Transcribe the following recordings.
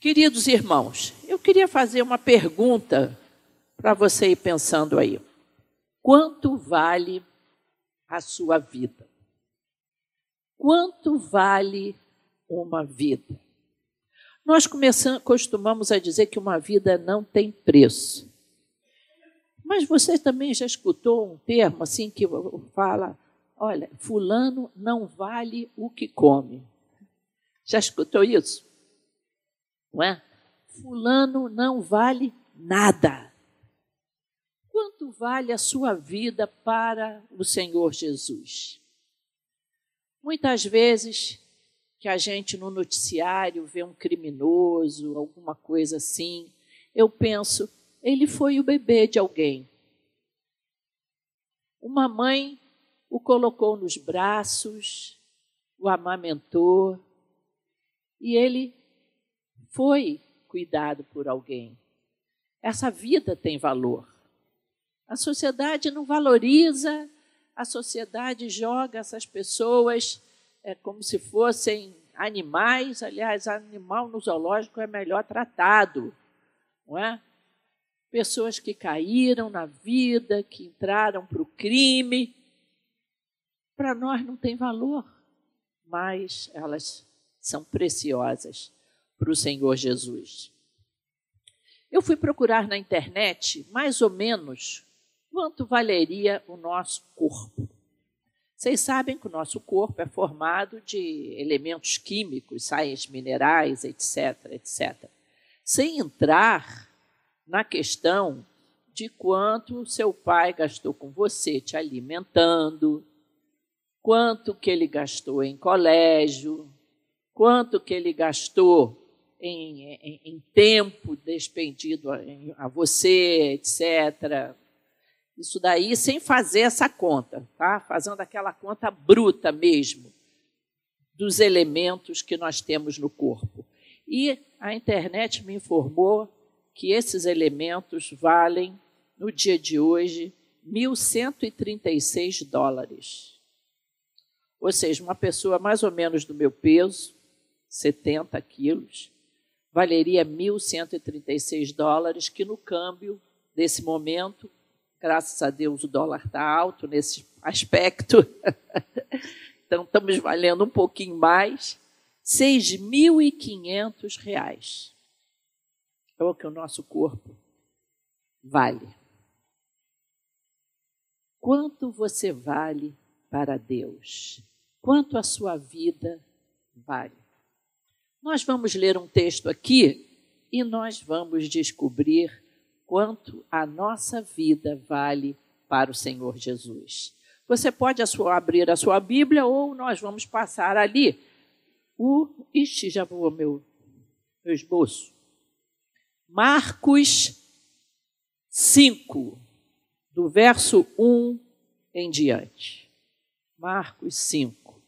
Queridos irmãos, eu queria fazer uma pergunta para você ir pensando aí. Quanto vale a sua vida? Quanto vale uma vida? Nós costumamos a dizer que uma vida não tem preço. Mas você também já escutou um termo assim que fala, olha, fulano não vale o que come. Já escutou isso? Não é? Fulano não vale nada. Quanto vale a sua vida para o Senhor Jesus? Muitas vezes que a gente no noticiário vê um criminoso, alguma coisa assim, eu penso, ele foi o bebê de alguém. Uma mãe o colocou nos braços, o amamentou, e ele foi cuidado por alguém. Essa vida tem valor. A sociedade não valoriza, a sociedade joga essas pessoas é, como se fossem animais. Aliás, animal no zoológico é melhor tratado, não é? Pessoas que caíram na vida, que entraram para o crime. Para nós não tem valor, mas elas são preciosas para o Senhor Jesus. Eu fui procurar na internet mais ou menos quanto valeria o nosso corpo. Vocês sabem que o nosso corpo é formado de elementos químicos, sais minerais, etc, etc. Sem entrar na questão de quanto seu pai gastou com você te alimentando, quanto que ele gastou em colégio, quanto que ele gastou em, em, em tempo despendido a, a você, etc. Isso daí sem fazer essa conta, tá? Fazendo aquela conta bruta mesmo dos elementos que nós temos no corpo. E a internet me informou que esses elementos valem, no dia de hoje, 1.136 dólares. Ou seja, uma pessoa mais ou menos do meu peso, 70 quilos, valeria 1.136 dólares, que no câmbio desse momento, graças a Deus o dólar está alto nesse aspecto, então estamos valendo um pouquinho mais, 6.500 reais. É o que o nosso corpo vale. Quanto você vale para Deus? Quanto a sua vida vale? Nós vamos ler um texto aqui e nós vamos descobrir quanto a nossa vida vale para o Senhor Jesus. Você pode a sua, abrir a sua Bíblia ou nós vamos passar ali o. Ixi, já voou meu, meu esboço. Marcos 5, do verso 1 em diante. Marcos 5.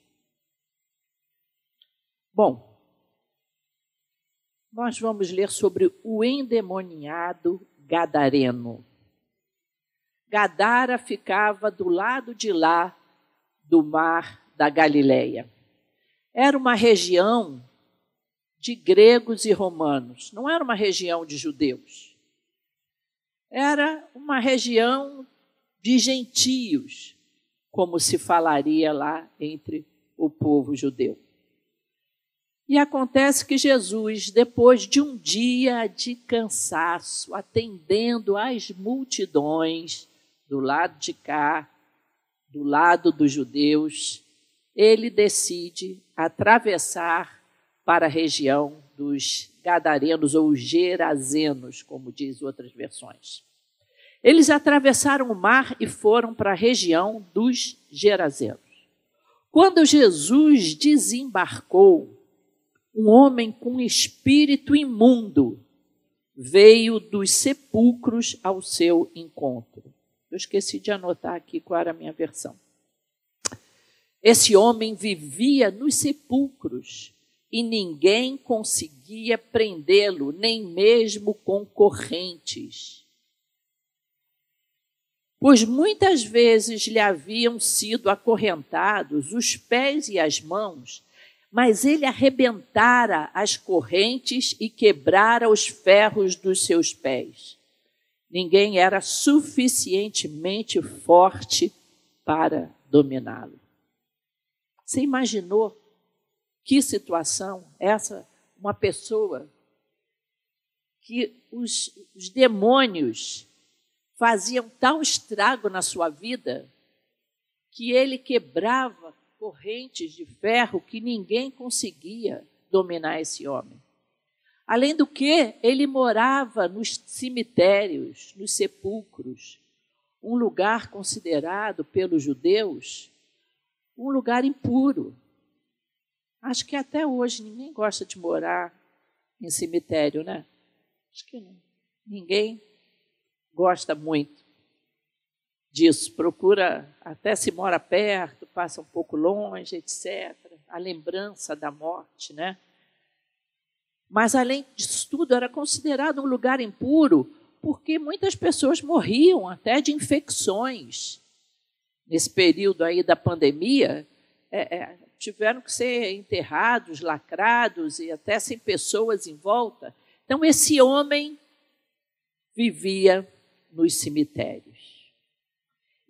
Bom, nós vamos ler sobre o endemoniado gadareno. Gadara ficava do lado de lá do mar da Galileia. Era uma região de gregos e romanos, não era uma região de judeus. Era uma região de gentios, como se falaria lá entre o povo judeu. E acontece que Jesus, depois de um dia de cansaço, atendendo às multidões, do lado de cá, do lado dos judeus, ele decide atravessar para a região dos Gadarenos ou Gerazenos, como diz outras versões. Eles atravessaram o mar e foram para a região dos Gerazenos. Quando Jesus desembarcou, um homem com espírito imundo veio dos sepulcros ao seu encontro. Eu esqueci de anotar aqui qual era a minha versão. Esse homem vivia nos sepulcros e ninguém conseguia prendê-lo, nem mesmo com correntes. Pois muitas vezes lhe haviam sido acorrentados os pés e as mãos mas ele arrebentara as correntes e quebrara os ferros dos seus pés. Ninguém era suficientemente forte para dominá-lo. Você imaginou que situação essa? Uma pessoa que os, os demônios faziam tal estrago na sua vida que ele quebrava correntes de ferro que ninguém conseguia dominar esse homem. Além do que, ele morava nos cemitérios, nos sepulcros, um lugar considerado pelos judeus um lugar impuro. Acho que até hoje ninguém gosta de morar em cemitério, né? Acho que não. ninguém gosta muito disso. Procura, até se mora perto, passa um pouco longe, etc. A lembrança da morte, né? Mas, além disso tudo, era considerado um lugar impuro porque muitas pessoas morriam até de infecções. Nesse período aí da pandemia, é, é, tiveram que ser enterrados, lacrados e até sem pessoas em volta. Então, esse homem vivia nos cemitérios.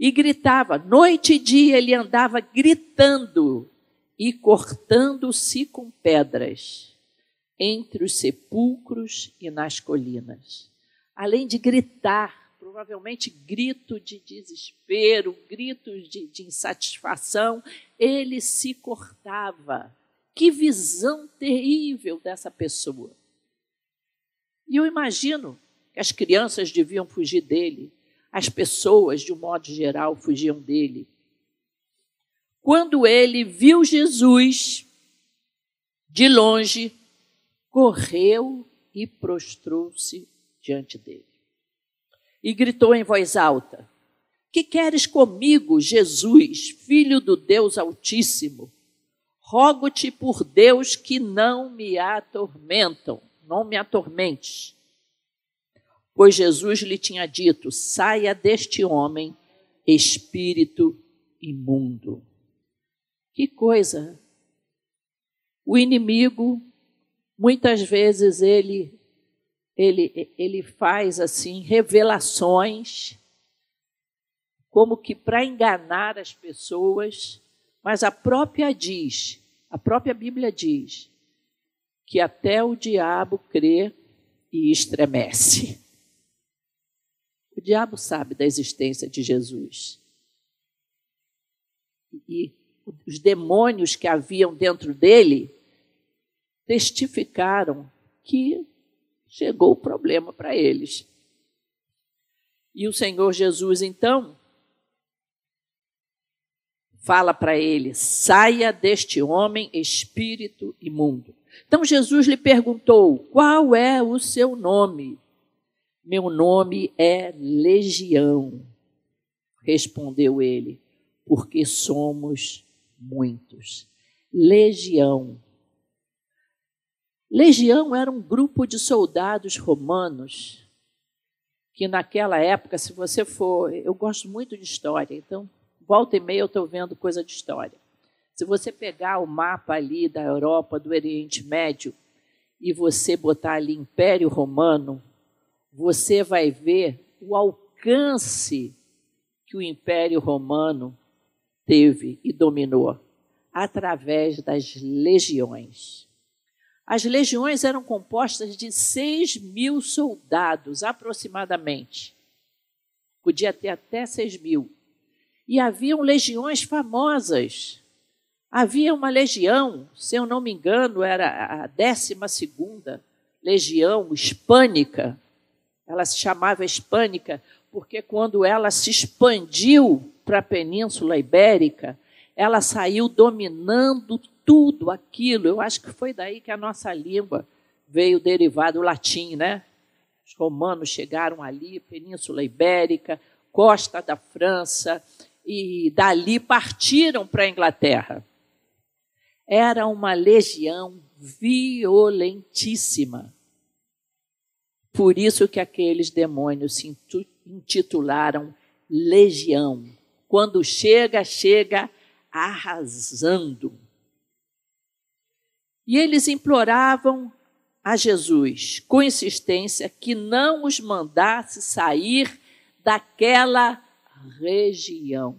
E gritava, noite e dia ele andava gritando e cortando-se com pedras entre os sepulcros e nas colinas. Além de gritar, provavelmente grito de desespero, gritos de, de insatisfação, ele se cortava. Que visão terrível dessa pessoa. E eu imagino que as crianças deviam fugir dele, as pessoas, de um modo geral, fugiam dele. Quando ele viu Jesus de longe, correu e prostrou-se diante dele. E gritou em voz alta: Que queres comigo, Jesus, filho do Deus Altíssimo? Rogo-te por Deus que não me atormentam, não me atormentes. Pois Jesus lhe tinha dito: Saia deste homem, espírito imundo. Que coisa! O inimigo Muitas vezes ele ele ele faz assim revelações como que para enganar as pessoas, mas a própria diz, a própria Bíblia diz que até o diabo crê e estremece. O diabo sabe da existência de Jesus. E os demônios que haviam dentro dele testificaram que chegou o problema para eles. E o Senhor Jesus, então, fala para ele: saia deste homem, espírito imundo. Então Jesus lhe perguntou: qual é o seu nome? Meu nome é Legião, respondeu ele, porque somos muitos. Legião Legião era um grupo de soldados romanos que naquela época, se você for, eu gosto muito de história, então volta e meia eu estou vendo coisa de história. Se você pegar o mapa ali da Europa, do Oriente Médio, e você botar ali Império Romano, você vai ver o alcance que o Império Romano teve e dominou através das legiões. As legiões eram compostas de 6 mil soldados, aproximadamente. Podia ter até 6 mil. E haviam legiões famosas. Havia uma legião, se eu não me engano, era a 12 legião hispânica. Ela se chamava hispânica porque quando ela se expandiu para a Península Ibérica, ela saiu dominando tudo aquilo. Eu acho que foi daí que a nossa língua veio derivado do latim, né? Os romanos chegaram ali, Península Ibérica, costa da França, e dali partiram para a Inglaterra. Era uma legião violentíssima. Por isso que aqueles demônios se intitularam legião. Quando chega, chega arrasando. E eles imploravam a Jesus, com insistência, que não os mandasse sair daquela região.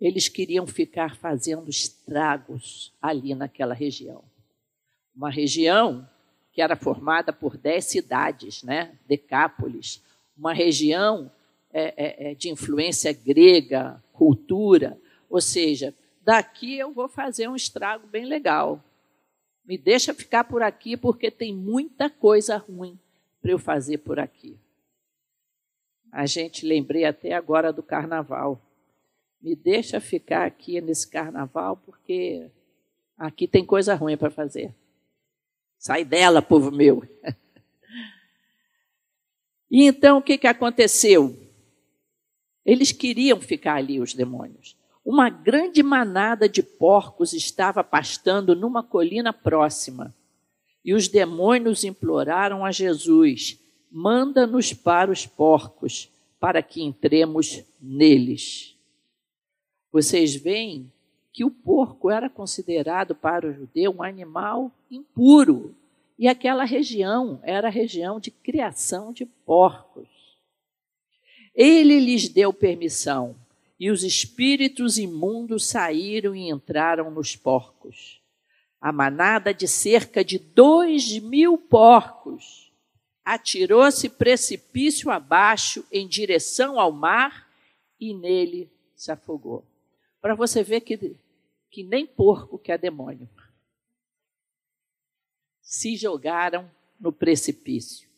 Eles queriam ficar fazendo estragos ali naquela região. Uma região que era formada por dez cidades, né? Decápolis, uma região é, é, é, de influência grega, cultura, ou seja, daqui eu vou fazer um estrago bem legal. Me deixa ficar por aqui porque tem muita coisa ruim para eu fazer por aqui. A gente lembrei até agora do carnaval. Me deixa ficar aqui nesse carnaval porque aqui tem coisa ruim para fazer. Sai dela, povo meu. E então o que, que aconteceu? Eles queriam ficar ali, os demônios. Uma grande manada de porcos estava pastando numa colina próxima. E os demônios imploraram a Jesus: manda-nos para os porcos, para que entremos neles. Vocês veem que o porco era considerado para o judeu um animal impuro. E aquela região era a região de criação de porcos. Ele lhes deu permissão, e os espíritos imundos saíram e entraram nos porcos. A manada de cerca de dois mil porcos atirou-se precipício abaixo em direção ao mar e nele se afogou. Para você ver que, que nem porco que é demônio se jogaram no precipício.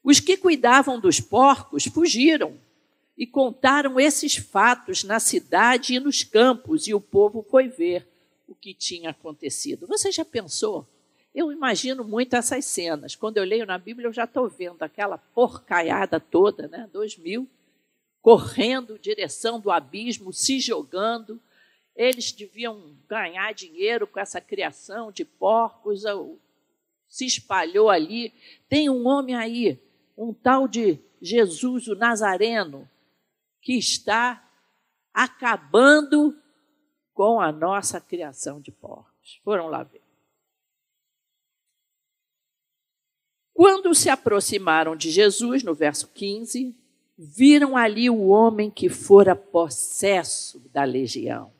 Os que cuidavam dos porcos fugiram e contaram esses fatos na cidade e nos campos, e o povo foi ver o que tinha acontecido. Você já pensou? Eu imagino muito essas cenas. Quando eu leio na Bíblia, eu já estou vendo aquela porcaiada toda, né? Dois mil, correndo direção do abismo, se jogando, eles deviam ganhar dinheiro com essa criação de porcos, se espalhou ali. Tem um homem aí, um tal de Jesus o Nazareno, que está acabando com a nossa criação de porcos. Foram lá ver. Quando se aproximaram de Jesus, no verso 15, viram ali o homem que fora possesso da legião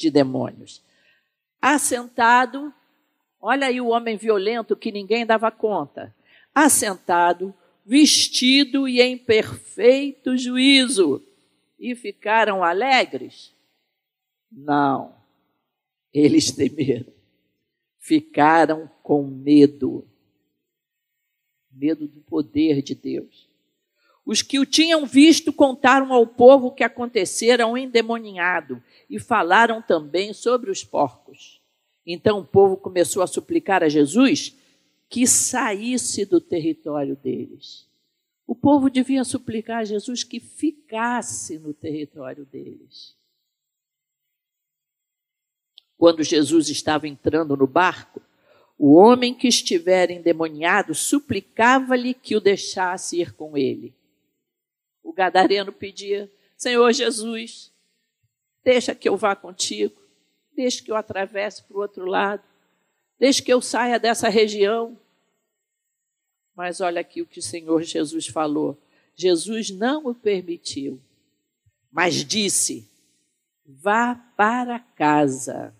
de demônios. Assentado, olha aí o homem violento que ninguém dava conta. Assentado, vestido e em perfeito juízo. E ficaram alegres? Não. Eles temeram. Ficaram com medo. Medo do poder de Deus. Os que o tinham visto contaram ao povo o que acontecera ao endemoninhado e falaram também sobre os porcos. Então o povo começou a suplicar a Jesus que saísse do território deles. O povo devia suplicar a Jesus que ficasse no território deles. Quando Jesus estava entrando no barco, o homem que estivera endemoniado suplicava-lhe que o deixasse ir com ele. O gadareno pedia: Senhor Jesus, Deixa que eu vá contigo. Deixa que eu atravesse para o outro lado. Deixa que eu saia dessa região. Mas olha aqui o que o Senhor Jesus falou. Jesus não o permitiu, mas disse: vá para casa,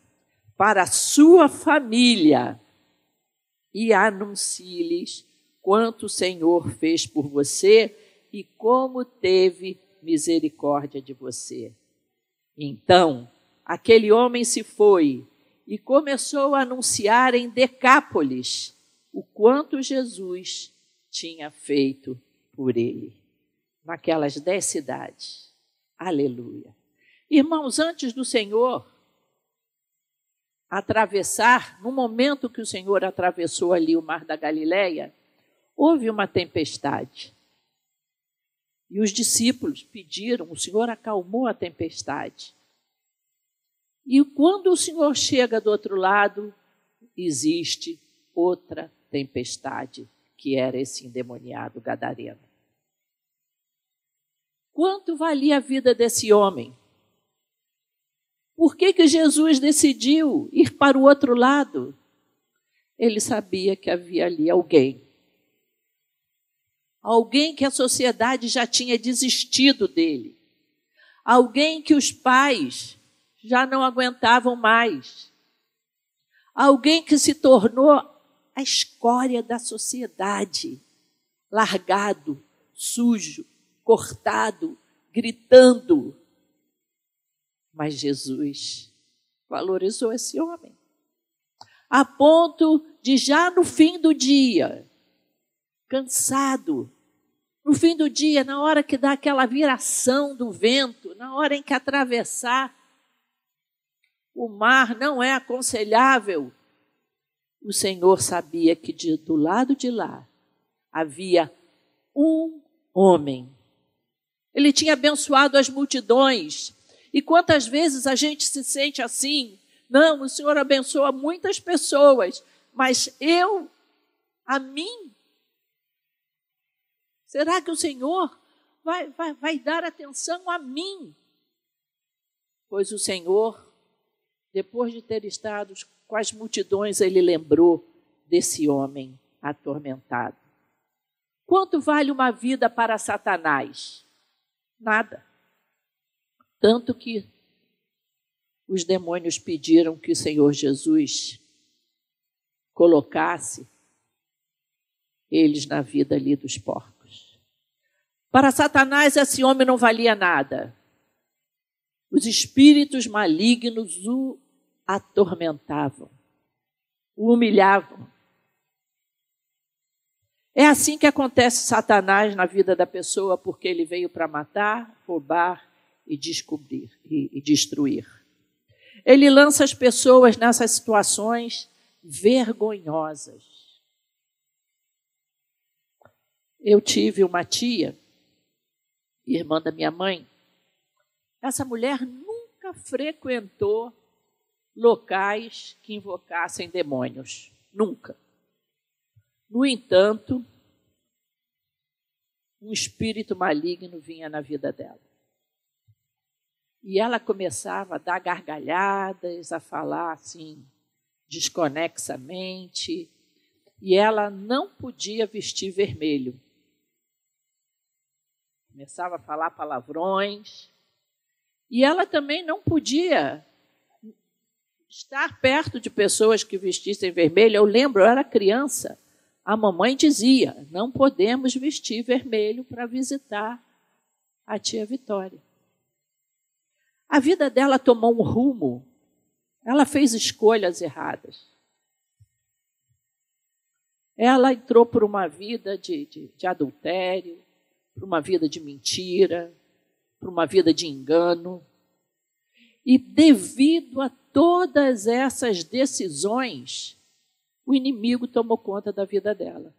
para a sua família, e anuncie-lhes quanto o Senhor fez por você e como teve misericórdia de você. Então, aquele homem se foi e começou a anunciar em Decápolis o quanto Jesus tinha feito por ele, naquelas dez cidades. Aleluia. Irmãos, antes do Senhor atravessar, no momento que o Senhor atravessou ali o mar da Galileia, houve uma tempestade. E os discípulos pediram, o Senhor acalmou a tempestade. E quando o Senhor chega do outro lado, existe outra tempestade, que era esse endemoniado gadareno. Quanto valia a vida desse homem? Por que, que Jesus decidiu ir para o outro lado? Ele sabia que havia ali alguém. Alguém que a sociedade já tinha desistido dele. Alguém que os pais já não aguentavam mais. Alguém que se tornou a escória da sociedade, largado, sujo, cortado, gritando. Mas Jesus valorizou esse homem, a ponto de já no fim do dia, cansado, no fim do dia, na hora que dá aquela viração do vento, na hora em que atravessar o mar não é aconselhável, o Senhor sabia que de, do lado de lá havia um homem. Ele tinha abençoado as multidões. E quantas vezes a gente se sente assim? Não, o Senhor abençoa muitas pessoas, mas eu, a mim, será que o Senhor vai, vai, vai dar atenção a mim? Pois o Senhor, depois de ter estado com as multidões, ele lembrou desse homem atormentado. Quanto vale uma vida para Satanás? Nada. Tanto que os demônios pediram que o Senhor Jesus colocasse eles na vida ali dos porcos. Para Satanás, esse homem não valia nada. Os espíritos malignos o atormentavam, o humilhavam. É assim que acontece Satanás na vida da pessoa, porque ele veio para matar, roubar e descobrir e, e destruir. Ele lança as pessoas nessas situações vergonhosas. Eu tive uma tia, irmã da minha mãe. Essa mulher nunca frequentou locais que invocassem demônios. Nunca. No entanto, um espírito maligno vinha na vida dela. E ela começava a dar gargalhadas, a falar assim, desconexamente, e ela não podia vestir vermelho. Começava a falar palavrões, e ela também não podia estar perto de pessoas que vestissem vermelho. Eu lembro, eu era criança, a mamãe dizia: não podemos vestir vermelho para visitar a tia Vitória. A vida dela tomou um rumo, ela fez escolhas erradas. Ela entrou por uma vida de, de, de adultério, por uma vida de mentira, por uma vida de engano. E devido a todas essas decisões, o inimigo tomou conta da vida dela.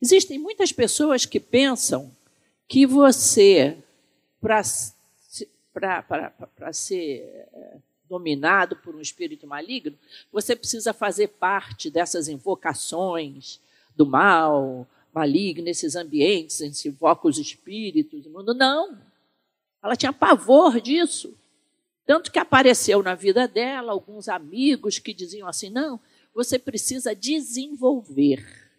Existem muitas pessoas que pensam que você, para ser eh, dominado por um espírito maligno, você precisa fazer parte dessas invocações do mal, maligno, nesses ambientes em que se invoca os espíritos. Não. Ela tinha pavor disso. Tanto que apareceu na vida dela alguns amigos que diziam assim: não, você precisa desenvolver.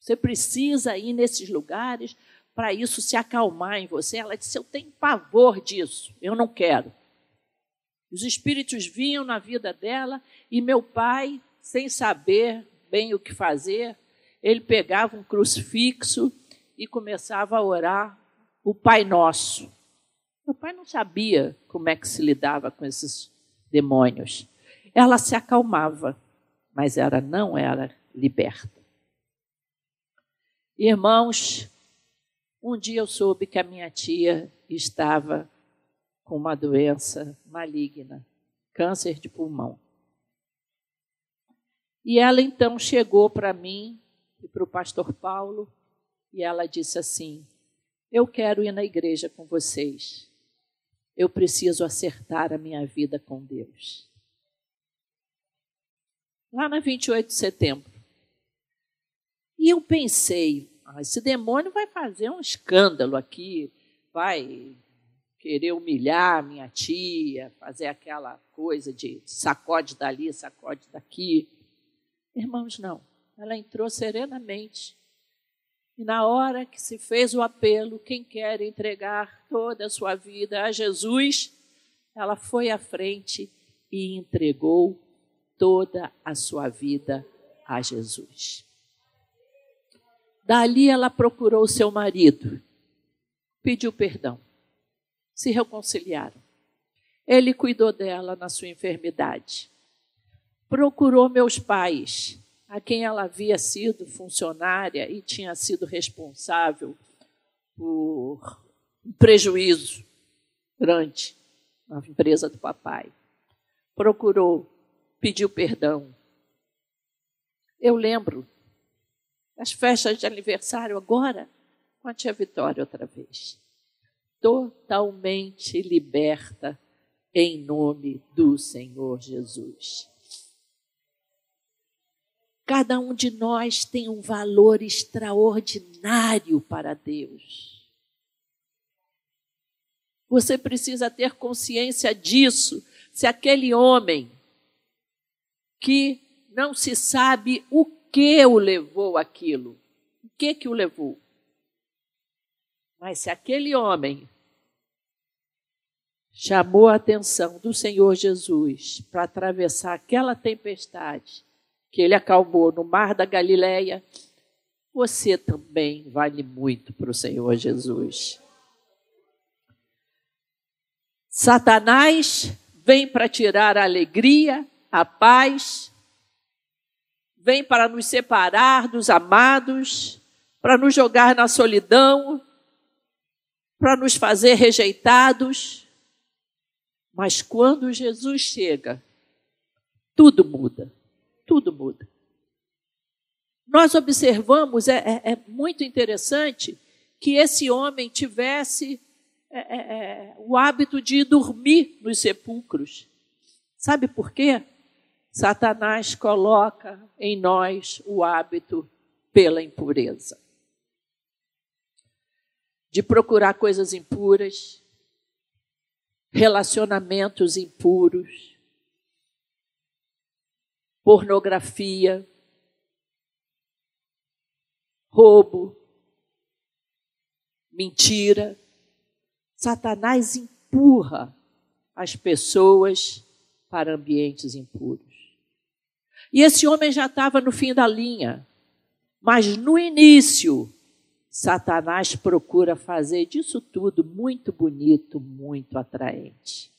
Você precisa ir nesses lugares para isso se acalmar em você. Ela disse: Eu tenho pavor disso, eu não quero. Os espíritos vinham na vida dela e meu pai, sem saber bem o que fazer, ele pegava um crucifixo e começava a orar o Pai Nosso. Meu pai não sabia como é que se lidava com esses demônios. Ela se acalmava, mas ela não era liberta. Irmãos, um dia eu soube que a minha tia estava com uma doença maligna, câncer de pulmão. E ela então chegou para mim e para o pastor Paulo e ela disse assim: Eu quero ir na igreja com vocês eu preciso acertar a minha vida com Deus. Lá na 28 de setembro. E eu pensei, ah, esse demônio vai fazer um escândalo aqui, vai querer humilhar minha tia, fazer aquela coisa de sacode dali, sacode daqui. Irmãos, não. Ela entrou serenamente. E na hora que se fez o apelo, quem quer entregar toda a sua vida a Jesus, ela foi à frente e entregou toda a sua vida a Jesus. Dali ela procurou seu marido, pediu perdão se reconciliaram. Ele cuidou dela na sua enfermidade. Procurou meus pais, a quem ela havia sido funcionária e tinha sido responsável por um prejuízo grande na empresa do papai. Procurou, pediu perdão. Eu lembro das festas de aniversário agora com a tia Vitória outra vez totalmente liberta em nome do Senhor Jesus. Cada um de nós tem um valor extraordinário para Deus. Você precisa ter consciência disso. Se aquele homem que não se sabe o que o levou aquilo, o que que o levou? Mas se aquele homem chamou a atenção do Senhor Jesus para atravessar aquela tempestade que ele acalmou no mar da Galileia, você também vale muito para o Senhor Jesus. Satanás vem para tirar a alegria, a paz, vem para nos separar dos amados, para nos jogar na solidão, para nos fazer rejeitados. Mas quando Jesus chega, tudo muda. Tudo muda. Nós observamos, é, é, é muito interessante, que esse homem tivesse é, é, é, o hábito de dormir nos sepulcros. Sabe por quê? Satanás coloca em nós o hábito pela impureza. De procurar coisas impuras, relacionamentos impuros, pornografia, roubo, mentira. Satanás empurra as pessoas para ambientes impuros. E esse homem já estava no fim da linha, mas no início Satanás procura fazer disso tudo muito bonito, muito atraente.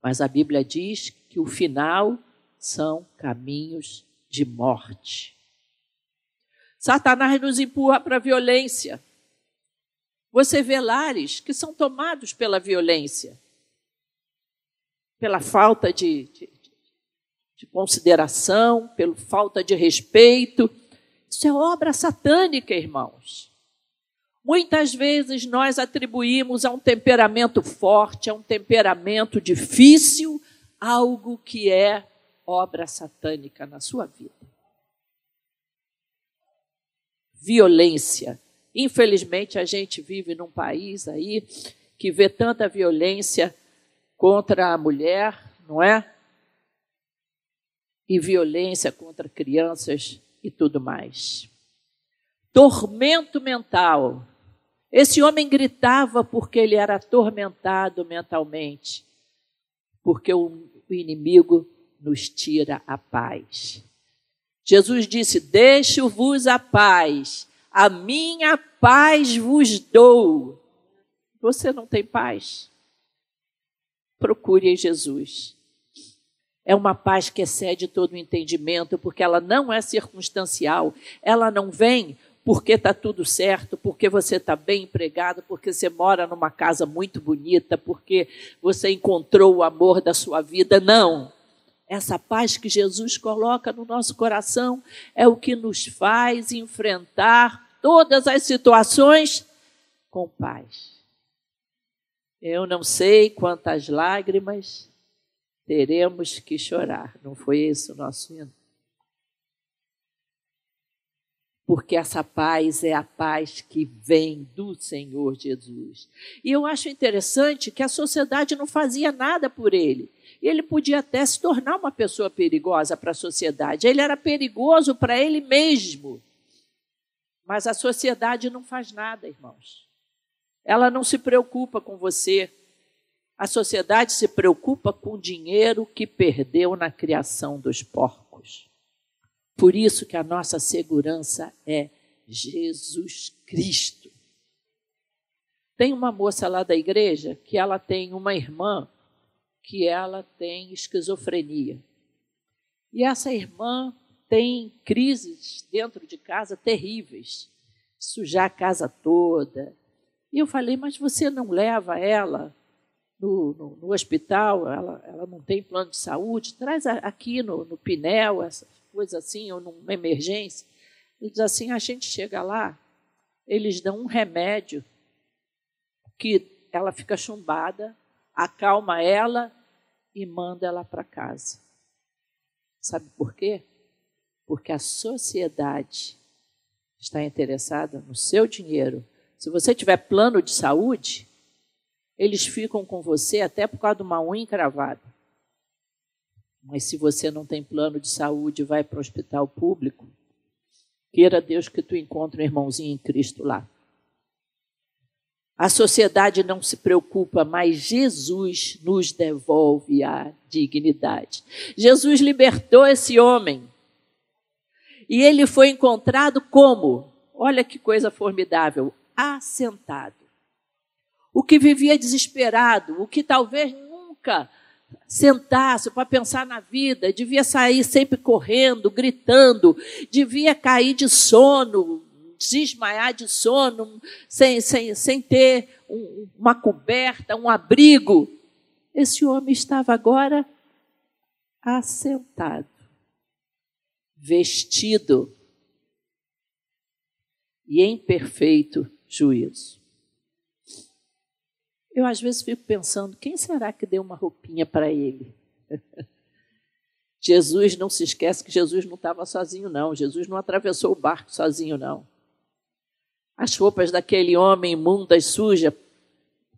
Mas a Bíblia diz que o final são caminhos de morte. Satanás nos empurra para a violência. Você vê lares que são tomados pela violência, pela falta de, de, de consideração, pela falta de respeito isso é obra satânica, irmãos. Muitas vezes nós atribuímos a um temperamento forte, a um temperamento difícil, algo que é obra satânica na sua vida. Violência. Infelizmente, a gente vive num país aí que vê tanta violência contra a mulher, não é? E violência contra crianças e tudo mais. Tormento mental. Esse homem gritava porque ele era atormentado mentalmente, porque o inimigo nos tira a paz. Jesus disse: Deixo-vos a paz, a minha paz vos dou. Você não tem paz? Procure em Jesus. É uma paz que excede todo o entendimento, porque ela não é circunstancial. Ela não vem porque está tudo certo, porque você está bem empregado, porque você mora numa casa muito bonita, porque você encontrou o amor da sua vida. Não. Essa paz que Jesus coloca no nosso coração é o que nos faz enfrentar todas as situações com paz. Eu não sei quantas lágrimas teremos que chorar. Não foi esse o nosso hino? Porque essa paz é a paz que vem do Senhor Jesus. E eu acho interessante que a sociedade não fazia nada por ele. Ele podia até se tornar uma pessoa perigosa para a sociedade. Ele era perigoso para ele mesmo. Mas a sociedade não faz nada, irmãos. Ela não se preocupa com você. A sociedade se preocupa com o dinheiro que perdeu na criação dos porcos. Por isso que a nossa segurança é Jesus Cristo. Tem uma moça lá da igreja que ela tem uma irmã que ela tem esquizofrenia. E essa irmã tem crises dentro de casa terríveis, sujar a casa toda. E eu falei, mas você não leva ela no, no, no hospital? Ela, ela não tem plano de saúde? Traz aqui no, no Pinel essa coisa assim, ou numa emergência. Ele diz assim: a gente chega lá, eles dão um remédio que ela fica chumbada, acalma ela e manda ela para casa. Sabe por quê? Porque a sociedade está interessada no seu dinheiro. Se você tiver plano de saúde, eles ficam com você até por causa de uma unha encravada. Mas se você não tem plano de saúde vai para o hospital público, queira Deus que tu encontre um irmãozinho em Cristo lá. A sociedade não se preocupa, mas Jesus nos devolve a dignidade. Jesus libertou esse homem. E ele foi encontrado como? Olha que coisa formidável, assentado. O que vivia desesperado, o que talvez nunca sentasse para pensar na vida, devia sair sempre correndo, gritando, devia cair de sono, desmaiar de sono, sem, sem, sem ter um, uma coberta, um abrigo. Esse homem estava agora assentado, vestido e em perfeito juízo. Eu às vezes fico pensando, quem será que deu uma roupinha para ele? Jesus não se esquece que Jesus não estava sozinho, não. Jesus não atravessou o barco sozinho, não. As roupas daquele homem imundas, sujas,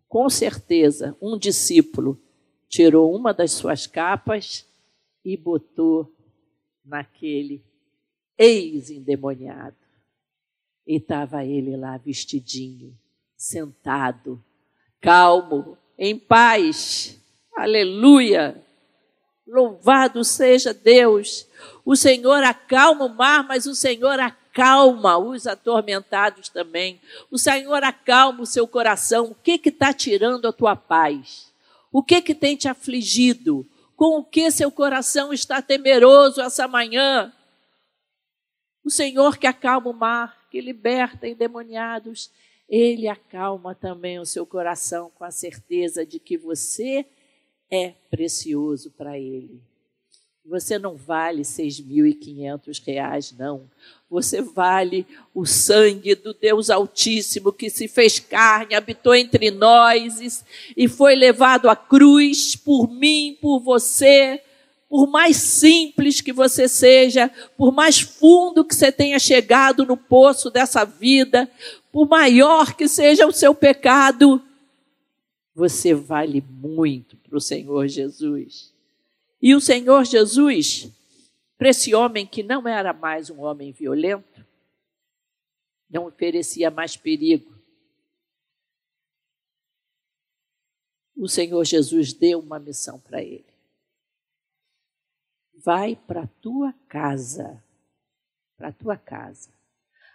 com certeza, um discípulo tirou uma das suas capas e botou naquele ex-endemoniado. E estava ele lá vestidinho, sentado, calmo, em paz. Aleluia! Louvado seja Deus. O Senhor acalma o mar, mas o Senhor acalma os atormentados também. O Senhor acalma o seu coração. O que está tirando a tua paz? O que, que tem te afligido? Com o que seu coração está temeroso essa manhã? O Senhor que acalma o mar, que liberta endemoniados, ele acalma também o seu coração com a certeza de que você é precioso para Ele. Você não vale 6.500 reais, não. Você vale o sangue do Deus Altíssimo que se fez carne, habitou entre nós e foi levado à cruz por mim, por você. Por mais simples que você seja, por mais fundo que você tenha chegado no poço dessa vida, por maior que seja o seu pecado, você vale muito para o Senhor Jesus. E o Senhor Jesus, para esse homem que não era mais um homem violento, não oferecia mais perigo. O Senhor Jesus deu uma missão para ele. Vai para a tua casa, para a tua casa.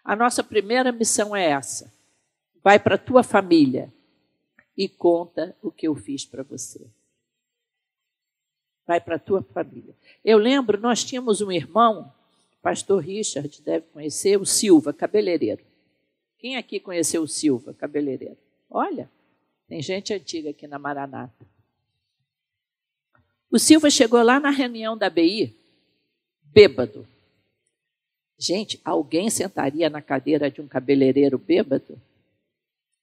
A nossa primeira missão é essa. Vai para a tua família e conta o que eu fiz para você. Vai para a tua família. Eu lembro, nós tínhamos um irmão, pastor Richard deve conhecer, o Silva, cabeleireiro. Quem aqui conheceu o Silva, cabeleireiro? Olha, tem gente antiga aqui na Maranata. O Silva chegou lá na reunião da BI, bêbado. Gente, alguém sentaria na cadeira de um cabeleireiro bêbado?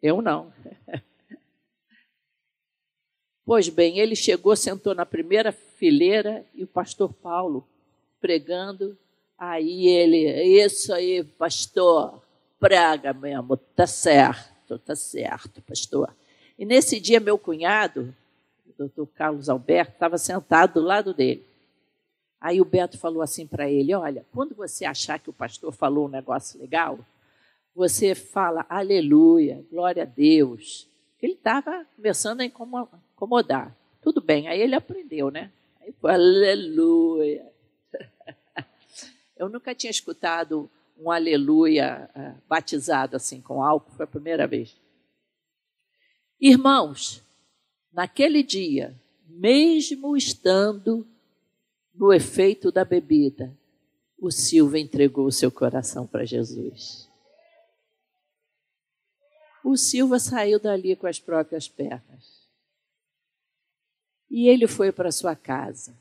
Eu não. Pois bem, ele chegou, sentou na primeira fileira e o pastor Paulo, pregando, Aí ele, isso aí, pastor, praga mesmo, tá certo, tá certo, pastor. E nesse dia, meu cunhado, doutor Carlos Alberto, estava sentado do lado dele. Aí o Beto falou assim para ele: Olha, quando você achar que o pastor falou um negócio legal, você fala aleluia, glória a Deus. Ele estava começando a incomodar. Tudo bem, aí ele aprendeu, né? Aí foi aleluia. Eu nunca tinha escutado um aleluia uh, batizado assim com álcool, foi a primeira vez. Irmãos, naquele dia, mesmo estando no efeito da bebida, o Silva entregou o seu coração para Jesus. O Silva saiu dali com as próprias pernas. E ele foi para sua casa.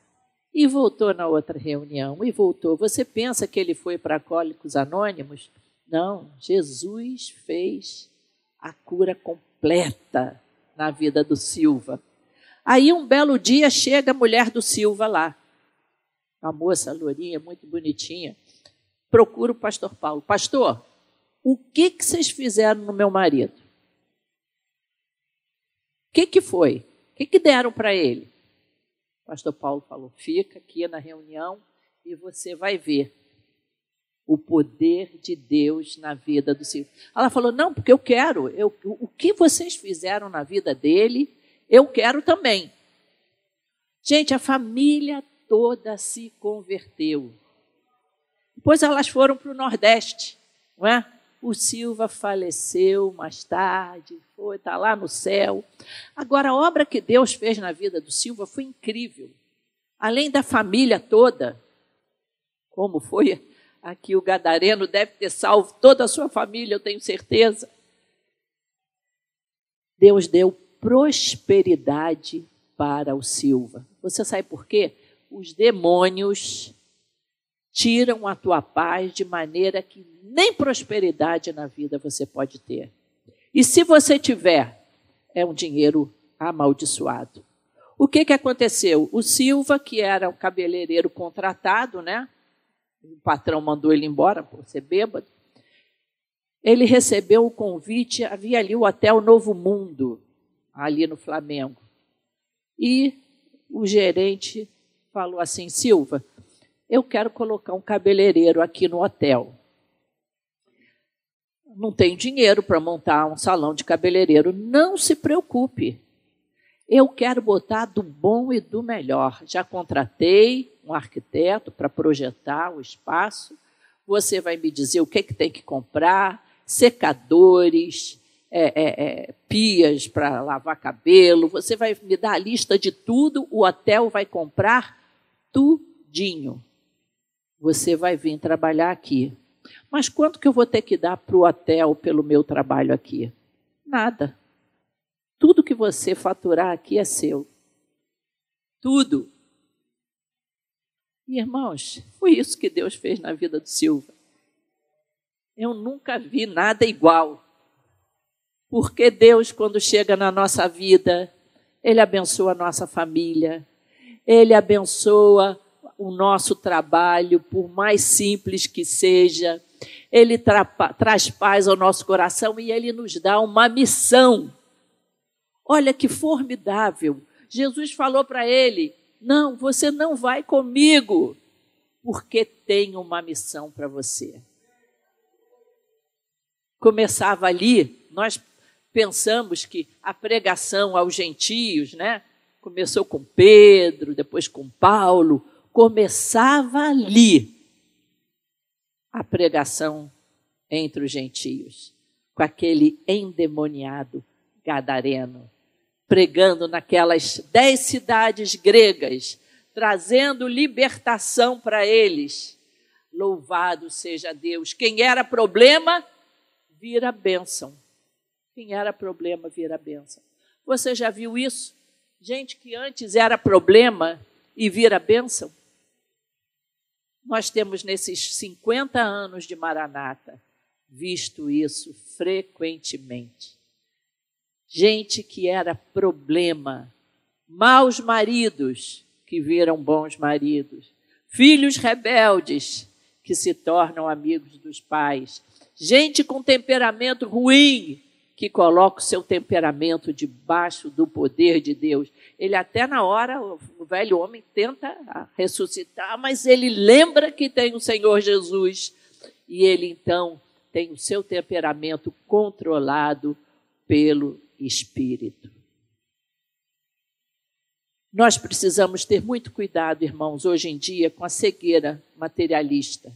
E voltou na outra reunião, e voltou. Você pensa que ele foi para Alcoólicos Anônimos? Não, Jesus fez a cura completa na vida do Silva. Aí um belo dia chega a mulher do Silva lá. A moça lourinha, muito bonitinha. Procura o pastor Paulo. Pastor, o que, que vocês fizeram no meu marido? O que, que foi? O que, que deram para ele? O pastor Paulo falou: fica aqui na reunião e você vai ver o poder de Deus na vida do Silvio. Ela falou: não, porque eu quero. Eu, o que vocês fizeram na vida dele, eu quero também. Gente, a família toda se converteu. Depois elas foram para o Nordeste, não é? O Silva faleceu mais tarde, foi, está lá no céu. Agora, a obra que Deus fez na vida do Silva foi incrível. Além da família toda, como foi aqui o Gadareno, deve ter salvo toda a sua família, eu tenho certeza. Deus deu prosperidade para o Silva. Você sabe por quê? Os demônios tiram a tua paz de maneira que nem prosperidade na vida você pode ter. E se você tiver, é um dinheiro amaldiçoado. O que, que aconteceu? O Silva, que era um cabeleireiro contratado, né? O patrão mandou ele embora por ser bêbado. Ele recebeu o convite, havia ali o Hotel Novo Mundo, ali no Flamengo. E o gerente falou assim: Silva, eu quero colocar um cabeleireiro aqui no hotel não tenho dinheiro para montar um salão de cabeleireiro. Não se preocupe. Eu quero botar do bom e do melhor. Já contratei um arquiteto para projetar o espaço. Você vai me dizer o que, que tem que comprar, secadores, é, é, é, pias para lavar cabelo. Você vai me dar a lista de tudo. O hotel vai comprar tudinho. Você vai vir trabalhar aqui. Mas quanto que eu vou ter que dar para o hotel pelo meu trabalho aqui? Nada. Tudo que você faturar aqui é seu. Tudo. E, irmãos, foi isso que Deus fez na vida do Silva. Eu nunca vi nada igual. Porque Deus, quando chega na nossa vida, Ele abençoa a nossa família, Ele abençoa o nosso trabalho, por mais simples que seja, ele tra traz paz ao nosso coração e ele nos dá uma missão. Olha que formidável. Jesus falou para ele: Não, você não vai comigo, porque tenho uma missão para você. Começava ali, nós pensamos que a pregação aos gentios, né? Começou com Pedro, depois com Paulo, começava ali a pregação entre os gentios, com aquele endemoniado gadareno, pregando naquelas dez cidades gregas, trazendo libertação para eles. Louvado seja Deus. Quem era problema, vira bênção. Quem era problema, vira bênção. Você já viu isso? Gente que antes era problema e vira bênção? Nós temos nesses 50 anos de Maranata visto isso frequentemente. Gente que era problema, maus maridos que viram bons maridos, filhos rebeldes que se tornam amigos dos pais. Gente com temperamento ruim que coloca o seu temperamento debaixo do poder de Deus. Ele até na hora, o velho homem tenta ressuscitar, mas ele lembra que tem o Senhor Jesus e ele então tem o seu temperamento controlado pelo Espírito. Nós precisamos ter muito cuidado, irmãos, hoje em dia, com a cegueira materialista.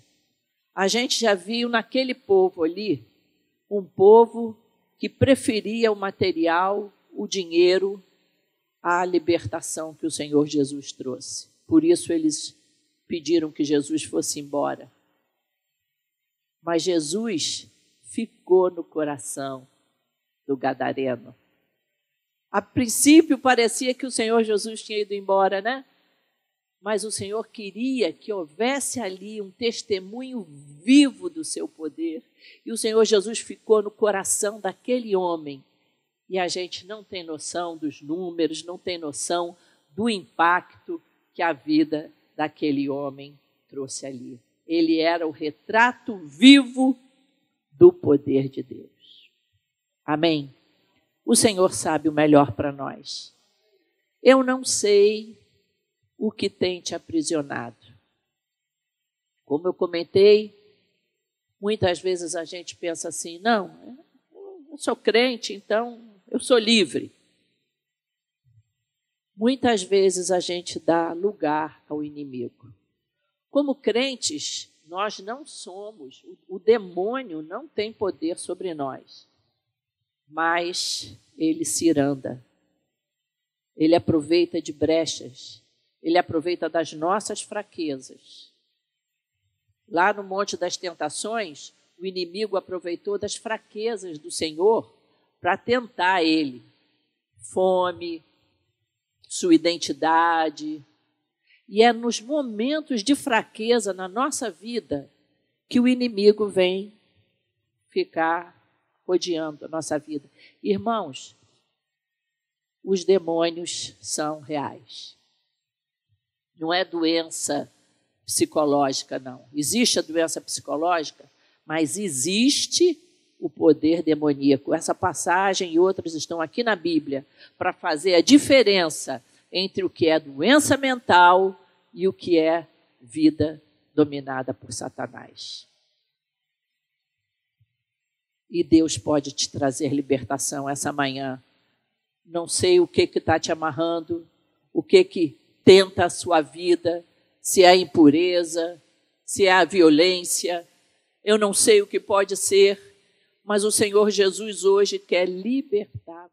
A gente já viu naquele povo ali um povo que preferia o material, o dinheiro, à libertação que o Senhor Jesus trouxe. Por isso eles pediram que Jesus fosse embora. Mas Jesus ficou no coração do gadareno. A princípio parecia que o Senhor Jesus tinha ido embora, né? Mas o Senhor queria que houvesse ali um testemunho vivo do seu poder. E o Senhor Jesus ficou no coração daquele homem. E a gente não tem noção dos números, não tem noção do impacto que a vida daquele homem trouxe ali. Ele era o retrato vivo do poder de Deus. Amém? O Senhor sabe o melhor para nós. Eu não sei o que tem te aprisionado. Como eu comentei, muitas vezes a gente pensa assim: não, eu sou crente, então eu sou livre. Muitas vezes a gente dá lugar ao inimigo. Como crentes, nós não somos, o demônio não tem poder sobre nós, mas ele ciranda. Ele aproveita de brechas ele aproveita das nossas fraquezas. Lá no Monte das Tentações, o inimigo aproveitou das fraquezas do Senhor para tentar ele. Fome, sua identidade. E é nos momentos de fraqueza na nossa vida que o inimigo vem ficar rodeando a nossa vida. Irmãos, os demônios são reais. Não é doença psicológica, não. Existe a doença psicológica, mas existe o poder demoníaco. Essa passagem e outras estão aqui na Bíblia para fazer a diferença entre o que é doença mental e o que é vida dominada por Satanás. E Deus pode te trazer libertação essa manhã. Não sei o que está te amarrando, o que, que tenta a sua vida, se é a impureza, se é a violência. Eu não sei o que pode ser, mas o Senhor Jesus hoje quer libertar